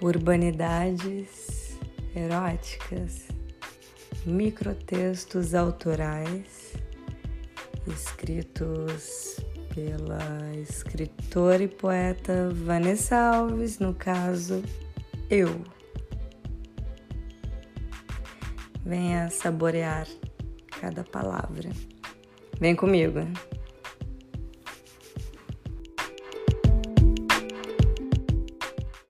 urbanidades eróticas, microtextos autorais escritos pela escritora e poeta Vanessa Alves, no caso, eu. Venha saborear cada palavra. Vem comigo.